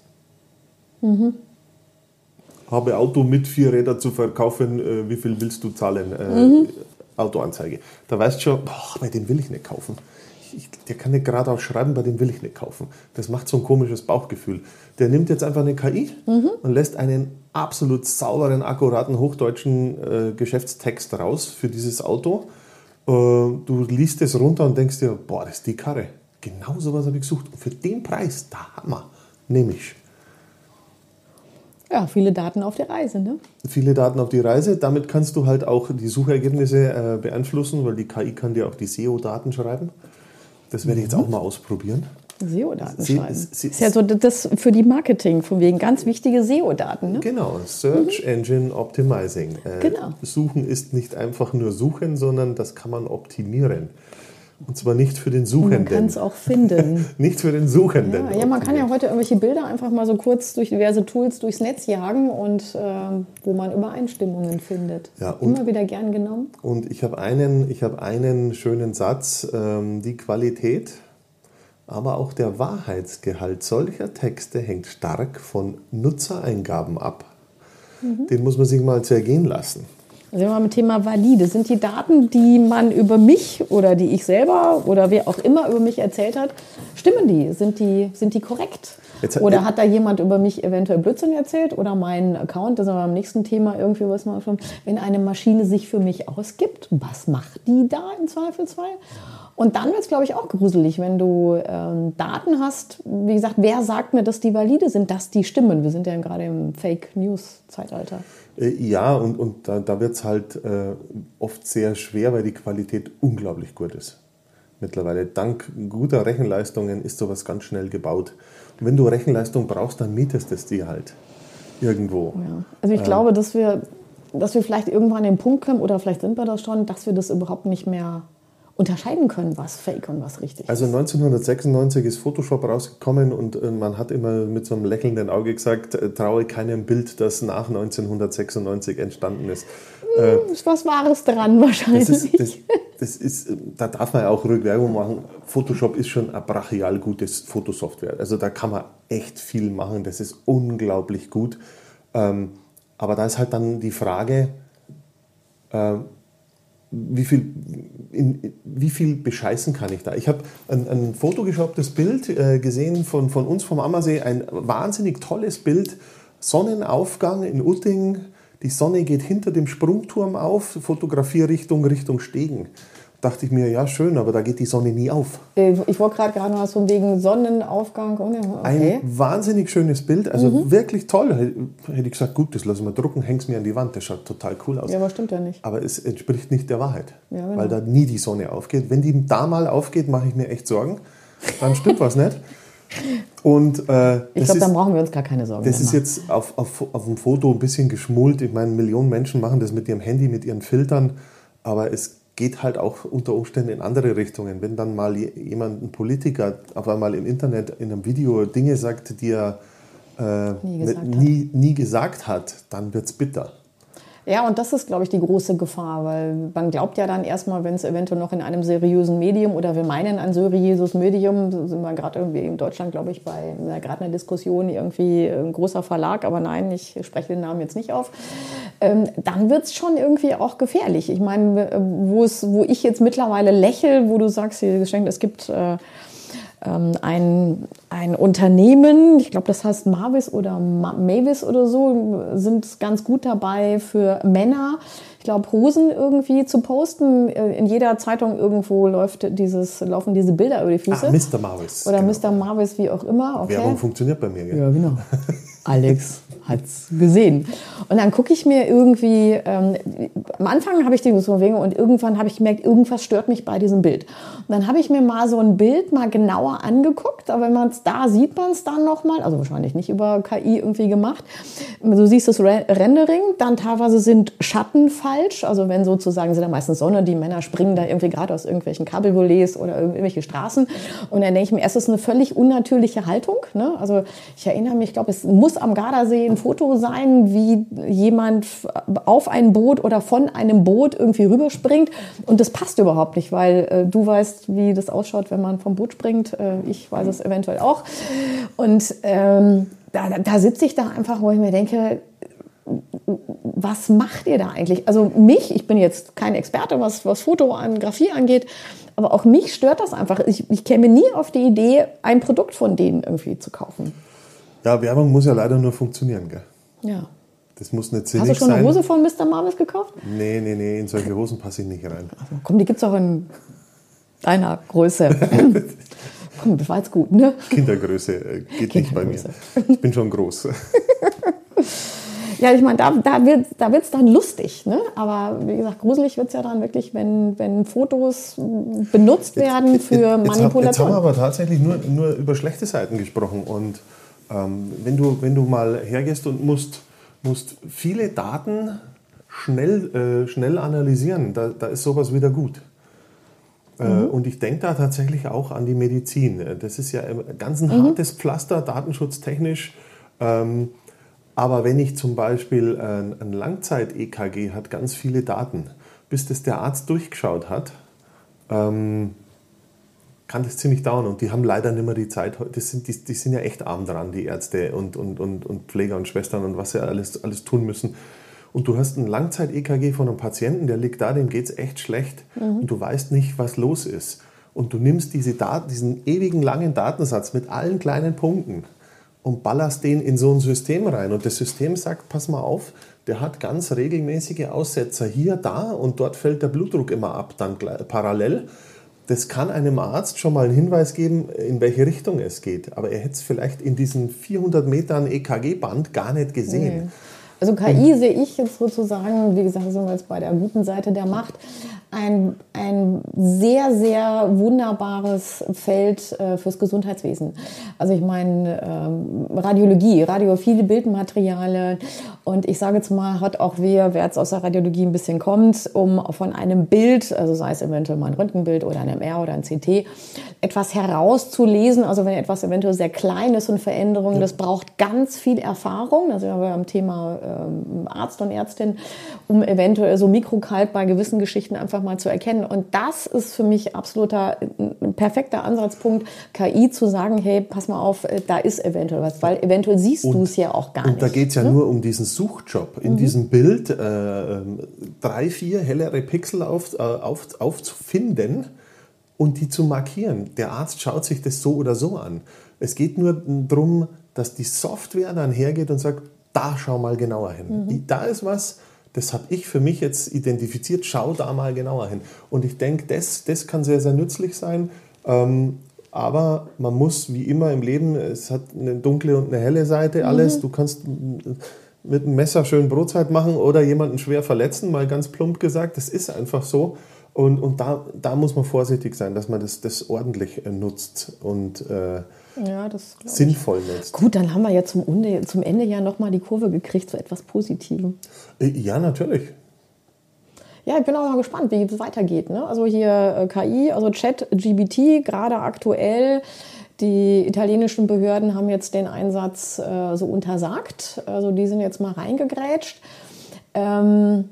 Habe Auto mit vier Rädern zu verkaufen, äh, wie viel willst du zahlen? Äh, Autoanzeige. Da weißt du schon, boah, bei dem will ich nicht kaufen. Der kann nicht geradeaus schreiben, bei dem will ich nicht kaufen. Das macht so ein komisches Bauchgefühl. Der nimmt jetzt einfach eine KI und lässt einen absolut sauberen, akkuraten hochdeutschen äh, Geschäftstext raus für dieses Auto. Äh, du liest es runter und denkst dir, boah, das ist die Karre. Genau sowas habe ich gesucht. Und für den Preis, da Hammer, nehme ich. Ja, viele Daten auf der Reise. Ne? viele Daten auf die Reise. Damit kannst du halt auch die Suchergebnisse äh, beeinflussen, weil die KI kann dir auch die SEO-Daten schreiben. Das werde ich jetzt auch mal ausprobieren. SEO-Daten schreiben. Sie- ist ja so das für die Marketing, von wegen ganz wichtige SEO-Daten. Ne? Genau, Search Engine Optimizing. Äh, Genau. Suchen ist nicht einfach nur suchen, sondern das kann man optimieren. Und zwar nicht für den Man Suchenden. kann es auch finden. <laughs> Nicht für den Suchenden. Ja, ja, man kann ja heute irgendwelche Bilder einfach mal so kurz durch diverse Tools durchs Netz jagen und ähm, wo man Übereinstimmungen findet. Ja, und- Immer wieder gern genommen. Und ich habe einen, ich habe einen schönen Satz, ähm, die Qualität, aber auch der Wahrheitsgehalt solcher Texte hängt stark von Nutzereingaben ab. Mhm. Den muss man sich mal zergehen lassen. Also wir mal mit Thema valide. Sind die Daten, die man über mich oder die ich selber oder wer auch immer über mich erzählt hat, stimmen die? Sind die, sind die korrekt? Jetzt- oder hat da jemand über mich eventuell Blödsinn erzählt? Oder mein Account, das ist aber am nächsten Thema irgendwie, was man schon, wenn eine Maschine sich für mich ausgibt, was macht die da im Zweifelsfall? Und dann wird es, glaube ich, auch gruselig, wenn du ähm, Daten hast. Wie gesagt, wer sagt mir, dass die valide sind, dass die stimmen? Wir sind ja gerade im Fake-News-Zeitalter. Äh, Ja, und, und da, da wird es halt äh, oft sehr schwer, weil die Qualität unglaublich gut ist. Mittlerweile. Dank guter Rechenleistungen ist sowas ganz schnell gebaut. Und wenn du Rechenleistung brauchst, dann mietest es dir halt irgendwo. Ja. Also ich glaube, dass wir, dass wir vielleicht irgendwann an den Punkt kommen, oder vielleicht sind wir das schon, dass wir das überhaupt nicht mehr unterscheiden können, was fake und was richtig Also ist. 1996 ist Photoshop rausgekommen und äh, man hat immer mit so einem lächelnden Auge gesagt, äh, traue keinem Bild, das nach 1996 entstanden ist. Ist was Wahres dran wahrscheinlich. <laughs> Das ist, das, das ist, äh, da darf man ja auch ruhig Werbung machen. Photoshop ist schon ein brachial gutes Fotosoftware. Also da kann man echt viel machen. Das ist unglaublich gut. Ähm, aber da ist halt dann die Frage, äh, wie viel, in, wie viel bescheißen kann ich da? Ich habe ein, ein photoshopptes Bild äh, gesehen von, von uns vom Ammersee, ein wahnsinnig tolles Bild, Sonnenaufgang in Utting, die Sonne geht hinter dem Sprungturm auf, Fotografierrichtung Richtung Stegen. Dachte ich mir, ja schön, aber da geht die Sonne nie auf. Äh, Ich wollte gerade gerade was von wegen Sonnenaufgang. Oh, Okay. Ein wahnsinnig schönes Bild, also Mhm. wirklich toll. Hätte ich gesagt, gut, das lassen wir drucken, hängen es mir an die Wand, das schaut total cool aus. Ja, aber stimmt ja nicht. Aber es entspricht nicht der Wahrheit, Ja, genau. weil da nie die Sonne aufgeht. Wenn die da mal aufgeht, mache ich mir echt Sorgen. Dann stimmt was nicht. Und äh, Ich glaube, dann brauchen wir uns gar keine Sorgen das ist machen. jetzt auf, auf, auf dem Foto ein bisschen geschmult. Ich meine, Millionen Menschen machen das mit ihrem Handy, mit ihren Filtern, aber es geht halt auch unter Umständen in andere Richtungen. Wenn dann mal je- jemand, ein Politiker, auf einmal im Internet in einem Video Dinge sagt, die er äh, Nie gesagt hat. nie, nie gesagt hat, dann wird es bitter. Ja, und das ist, glaube ich, die große Gefahr, weil man glaubt ja dann erstmal, wenn es eventuell noch in einem seriösen Medium oder wir meinen ein seriöses Medium, sind wir gerade irgendwie in Deutschland, glaube ich, bei gerade einer Diskussion irgendwie ein großer Verlag, aber nein, ich spreche den Namen jetzt nicht auf, dann wird es schon irgendwie auch gefährlich. Ich meine, äh, wo es, wo ich jetzt mittlerweile lächel, wo du sagst, hier geschenkt, es gibt äh, ähm, ein, ein Unternehmen, ich glaube, das heißt Marvis oder Ma Mavis oder so, sind ganz gut dabei für Männer. Ich glaube, Hosen irgendwie zu posten. Äh, In jeder Zeitung irgendwo läuft dieses, laufen diese Bilder über die Füße. Ah, Mr. Marvis. oder genau. Mr. Marvis, wie auch immer. Okay. Werbung funktioniert bei mir. Gell? Ja, genau. <laughs> Alex hat's gesehen. Und dann gucke ich mir irgendwie, ähm, am Anfang habe ich die so wegen und irgendwann habe ich gemerkt, irgendwas stört mich bei diesem Bild. Und dann habe ich mir mal so ein Bild mal genauer angeguckt, aber wenn man es da sieht man es dann nochmal, also wahrscheinlich nicht über KI irgendwie gemacht. Du siehst das Re- Rendering, dann teilweise sind Schatten falsch, also wenn sozusagen sind da meistens Sonne, die Männer springen da irgendwie gerade aus irgendwelchen Kabelvolets oder irgendwelche Straßen und dann denke ich mir, es ist eine völlig unnatürliche Haltung. Ne? Also ich erinnere mich, ich glaube, es muss am Gardasee ein Foto sein, wie jemand auf ein Boot oder von einem Boot irgendwie rüberspringt und das passt überhaupt nicht, weil äh, du weißt, wie das ausschaut, wenn man vom Boot springt. Äh, ich weiß es eventuell auch. Und ähm, da, da- sitze ich da einfach, wo ich mir denke, was macht ihr da eigentlich? Also mich, ich bin jetzt kein Experte, was, was Fotografie angeht, aber auch mich stört das einfach. Ich, ich käme nie auf die Idee, ein Produkt von denen irgendwie zu kaufen. Ja, Werbung muss ja leider nur funktionieren. Gell? Ja. Das muss nicht Hast sinnig du schon sein. eine Hose von Mr. Marvis gekauft? Nee, nee, nee, in solche Hosen passe ich nicht rein. Also, komm, die gibt's auch in deiner Größe. <laughs> komm, das war jetzt gut, ne? Kindergröße äh, geht nicht bei mir. Kindergröße. Ich bin schon groß. <laughs> Ja, ich meine, da, da wird da wird's dann lustig, ne? Aber wie gesagt, gruselig wird's ja dann wirklich, wenn, wenn Fotos benutzt werden für Jetzt, hab- jetzt haben wir Manipulation. aber tatsächlich nur, nur über schlechte Seiten gesprochen. Und ähm, wenn, du, wenn du mal hergehst und musst, musst viele Daten schnell, äh, schnell analysieren, da, da ist sowas wieder gut. Äh, Und ich denke da tatsächlich auch an die Medizin. Äh, Das ist ja ein ganz ein hartes Pflaster, datenschutztechnisch. Ähm, aber wenn ich zum Beispiel ein, ein Langzeit-EKG hat ganz viele Daten, bis das der Arzt durchgeschaut hat, ähm, kann das ziemlich dauern. Und die haben leider nicht mehr die Zeit. Das sind, die, die sind ja echt arm dran, die Ärzte und, und, und, und Pfleger und Schwestern und was sie alles, alles tun müssen. Und du hast ein Langzeit-EKG von einem Patienten, der liegt da, dem geht es echt schlecht. Und du weißt nicht, was los ist. Und du nimmst diese Daten, diesen ewigen langen Datensatz mit allen kleinen Punkten und ballerst den in so ein System rein. Und das System sagt, pass mal auf, der hat ganz regelmäßige Aussetzer hier, da und dort fällt der Blutdruck immer ab, dann parallel. Das kann einem Arzt schon mal einen Hinweis geben, in welche Richtung es geht. Aber er hätte es vielleicht in diesen 400 Metern EKG-Band gar nicht gesehen. Also KI sehe ich jetzt sozusagen, wie gesagt, sind wir jetzt bei der guten Seite der Macht, ein, ein sehr, sehr wunderbares Feld äh, fürs Gesundheitswesen. Also ich meine, ähm, Radiologie, radiophile Bildmaterialien und ich sage jetzt mal, hat auch wer, wer jetzt aus der Radiologie ein bisschen kommt, um von einem Bild, also sei es eventuell mal ein Röntgenbild oder ein MR oder ein CT, etwas herauszulesen, also wenn etwas eventuell sehr klein ist und Veränderungen, das braucht ganz viel Erfahrung, sind wir beim Thema ähm, Arzt und Ärztin, um eventuell so mikrokalt bei gewissen Geschichten einfach mal zu erkennen. Und das ist für mich absoluter ein perfekter Ansatzpunkt, KI zu sagen, hey, pass mal auf, äh, da ist eventuell was, weil eventuell siehst du es ja auch gar Und nicht. da geht es ja nur um diesen Suchjob. In diesem Bild äh, ähm, drei, vier hellere Pixel auf, äh, auf, aufzufinden und die zu markieren. Der Arzt schaut sich das so oder so an. Es geht nur darum, dass die Software dann hergeht und sagt, da schau mal genauer hin. Die- Da ist was, das habe ich für mich jetzt identifiziert, schau da mal genauer hin. Und ich denke, das, das kann sehr, sehr nützlich sein. Ähm, aber man muss, wie immer im Leben, es hat eine dunkle und eine helle Seite, alles. Mhm. Du kannst mit einem Messer schön Brotzeit machen oder jemanden schwer verletzen, mal ganz plump gesagt. Das ist einfach so. Und, und da, da muss man vorsichtig sein, dass man das, das ordentlich äh, nutzt und äh, ja, sinnvoll nutzt. Gut, dann haben wir ja zum Ende, zum Ende ja nochmal die Kurve gekriegt zu etwas Positivem. Äh, ja, natürlich. Ja, ich bin auch mal gespannt, wie es weitergeht. Ne? Also hier äh, KI, also Chat-GBT, gerade aktuell. Die italienischen Behörden haben jetzt den Einsatz äh, so untersagt. Also die sind jetzt mal reingegrätscht. Ähm,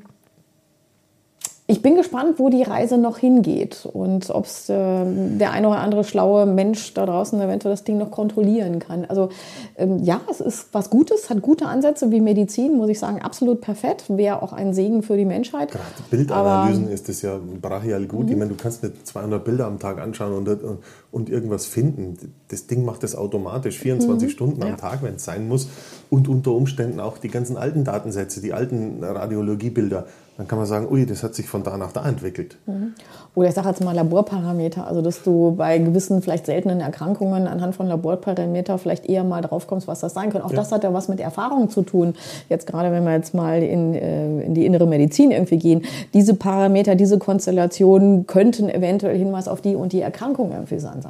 ich bin gespannt, wo die Reise noch hingeht und ob es äh, der eine oder andere schlaue Mensch da draußen eventuell das Ding noch kontrollieren kann. Also ähm, ja, es ist was Gutes, hat gute Ansätze wie Medizin, muss ich sagen, absolut perfekt, wäre auch ein Segen für die Menschheit. Gerade Bildanalysen Aber, ist das ja brachial gut. Mhm. Ich meine, du kannst nicht 200 Bilder am Tag anschauen und, und, und irgendwas finden. Das Ding macht das automatisch 24 mhm. Stunden am ja. Tag, wenn es sein muss. Und unter Umständen auch die ganzen alten Datensätze, die alten Radiologiebilder dann kann man sagen, ui, das hat sich von da nach da entwickelt. Mhm. Oder ich sage jetzt mal Laborparameter, also dass du bei gewissen vielleicht seltenen Erkrankungen anhand von Laborparameter vielleicht eher mal drauf kommst, was das sein könnte. Auch ja. das hat ja was mit Erfahrung zu tun. Jetzt gerade, wenn wir jetzt mal in, äh, in die innere Medizin irgendwie gehen, diese Parameter, diese Konstellationen könnten eventuell Hinweis auf die und die Erkrankung irgendwie sein.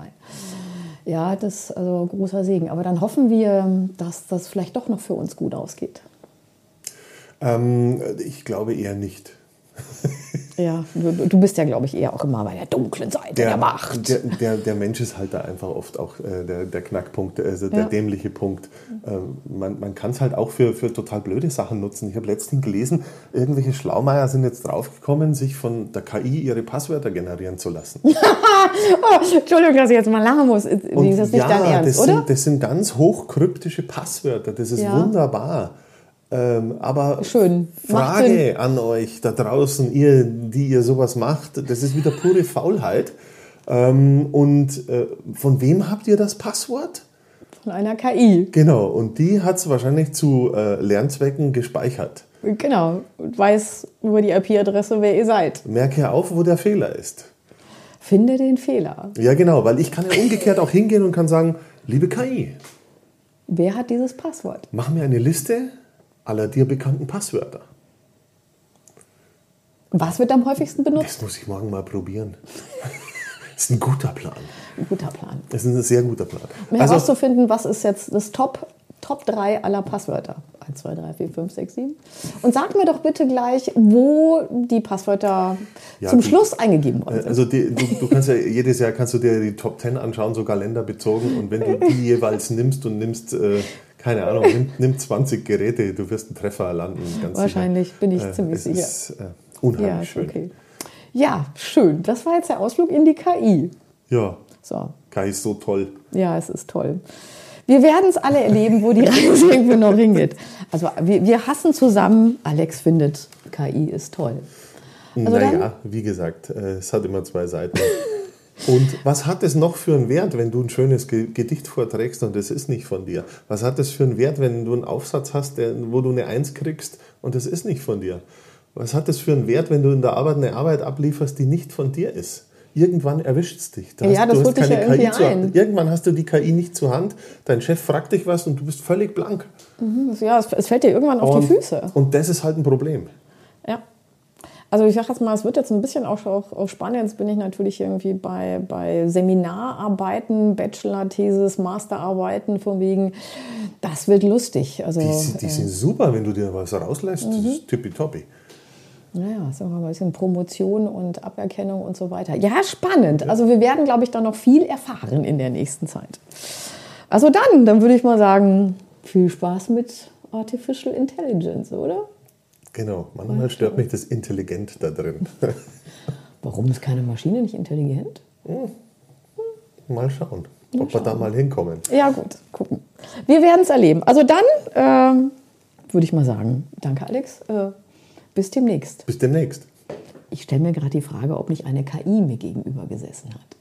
Ja, das ist also großer Segen. Aber dann hoffen wir, dass das vielleicht doch noch für uns gut ausgeht. Ähm, ich glaube eher nicht. <laughs> ja, du, du, bist ja, glaube ich, eher auch immer bei der dunklen Seite der, der Macht. Der, der, der, Mensch ist halt da einfach oft auch äh, der, der Knackpunkt, also der ja. dämliche Punkt. Ähm, man man kann es halt auch für, für total blöde Sachen nutzen. Ich habe letztens gelesen, irgendwelche Schlaumeier sind jetzt draufgekommen, sich von der KI ihre Passwörter generieren zu lassen. <laughs> oh, Entschuldigung, dass ich jetzt mal lachen muss. Ist das nicht ja, dein Ernst, das oder? Sind, das sind ganz hochkryptische Passwörter. Das ist ja. wunderbar. Ähm, aber Schön. Frage an euch da draußen, ihr, die ihr sowas macht, das ist wieder pure <laughs> Faulheit. Ähm, und äh, von wem habt ihr das Passwort? Von einer KI. Genau, und die hat es wahrscheinlich zu äh, Lernzwecken gespeichert. Genau, und weiß über die IP-Adresse, wer ihr seid. Merke auf, wo der Fehler ist. Finde den Fehler. Ja, genau, weil ich kann ja umgekehrt auch hingehen und kann sagen, liebe KI. Wer hat dieses Passwort? Mach mir eine Liste aller dir bekannten Passwörter. Was wird am häufigsten benutzt? Das muss ich morgen mal probieren. <laughs> das ist ein guter Plan. Ein guter Plan. Das ist ein sehr guter Plan. Um also, herauszufinden, was ist jetzt das Top, Top 3 aller Passwörter. 1, 2, 3, 4, 5, 6, 7. Und sag mir doch bitte gleich, wo die Passwörter ja, zum die, Schluss eingegeben worden sind. Also die, du, du, kannst ja jedes Jahr kannst du dir die Top 10 anschauen, so kalenderbezogen. Und wenn du die <laughs> jeweils nimmst und nimmst äh, keine Ahnung, nimm, nimm 20 Geräte, du wirst einen Treffer landen. Wahrscheinlich sicher. bin ich äh, ziemlich es sicher. Ist, äh, unheimlich ja, schön. Okay. Ja, schön. Das war jetzt der Ausflug in die KI. Ja. So. KI ist so toll. Ja, es ist toll. Wir werden es alle erleben, wo die Reise <laughs> irgendwie noch hingeht. Also wir, wir hassen zusammen. Alex findet, KI ist toll. Also naja, wie gesagt, äh, es hat immer zwei Seiten. Und was hat es noch für einen Wert, wenn du ein schönes Gedicht vorträgst und das ist nicht von dir? Was hat es für einen Wert, wenn du einen Aufsatz hast, der, wo du eine Eins kriegst und das ist nicht von dir? Was hat es für einen Wert, wenn du in der Arbeit eine Arbeit ablieferst, die nicht von dir ist? Irgendwann erwischt es dich. Da ja, das du hast keine ja KI zu Hand. Irgendwann hast du die KI nicht zur Hand, dein Chef fragt dich was und du bist völlig blank. Mhm, ja, es, fällt dir irgendwann auf und, die Füße. Und das ist halt ein Problem. Ja. Also ich sage jetzt mal, es wird jetzt ein bisschen auch, auch, auch spannend. Jetzt bin ich natürlich irgendwie bei, bei Seminararbeiten, Bachelor-Thesis, Masterarbeiten von wegen, das wird lustig. Also, die, die äh, sind super, wenn du dir was rauslässt. Mhm. Das ist tippitoppi. Naja, sagen wir mal ein bisschen Promotion und Aberkennung und so weiter. Ja, spannend. Ja. Also wir werden, glaube ich, da noch viel erfahren in der nächsten Zeit. Also dann, dann würde ich mal sagen, viel Spaß mit Artificial Intelligence, oder? Genau, manchmal stört mich das Intelligent da drin. <laughs> Warum ist keine Maschine nicht intelligent? Hm. Mal schauen, mal ob schauen. wir da mal hinkommen. Ja, gut, gucken. Wir werden es erleben. Also dann ähm, würde ich mal sagen, danke Alex, äh, bis demnächst. Bis demnächst. Ich stelle mir gerade die Frage, ob nicht eine KI mir gegenüber gesessen hat.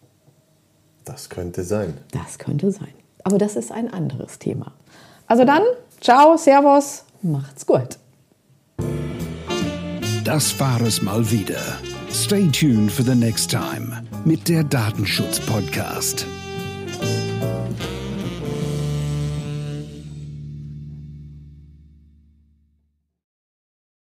Das könnte sein. Das könnte sein. Aber das ist ein anderes Thema. Also dann, ciao, servus, macht's gut. Das war es mal wieder. Stay tuned for the next time mit der Datenschutz Podcast.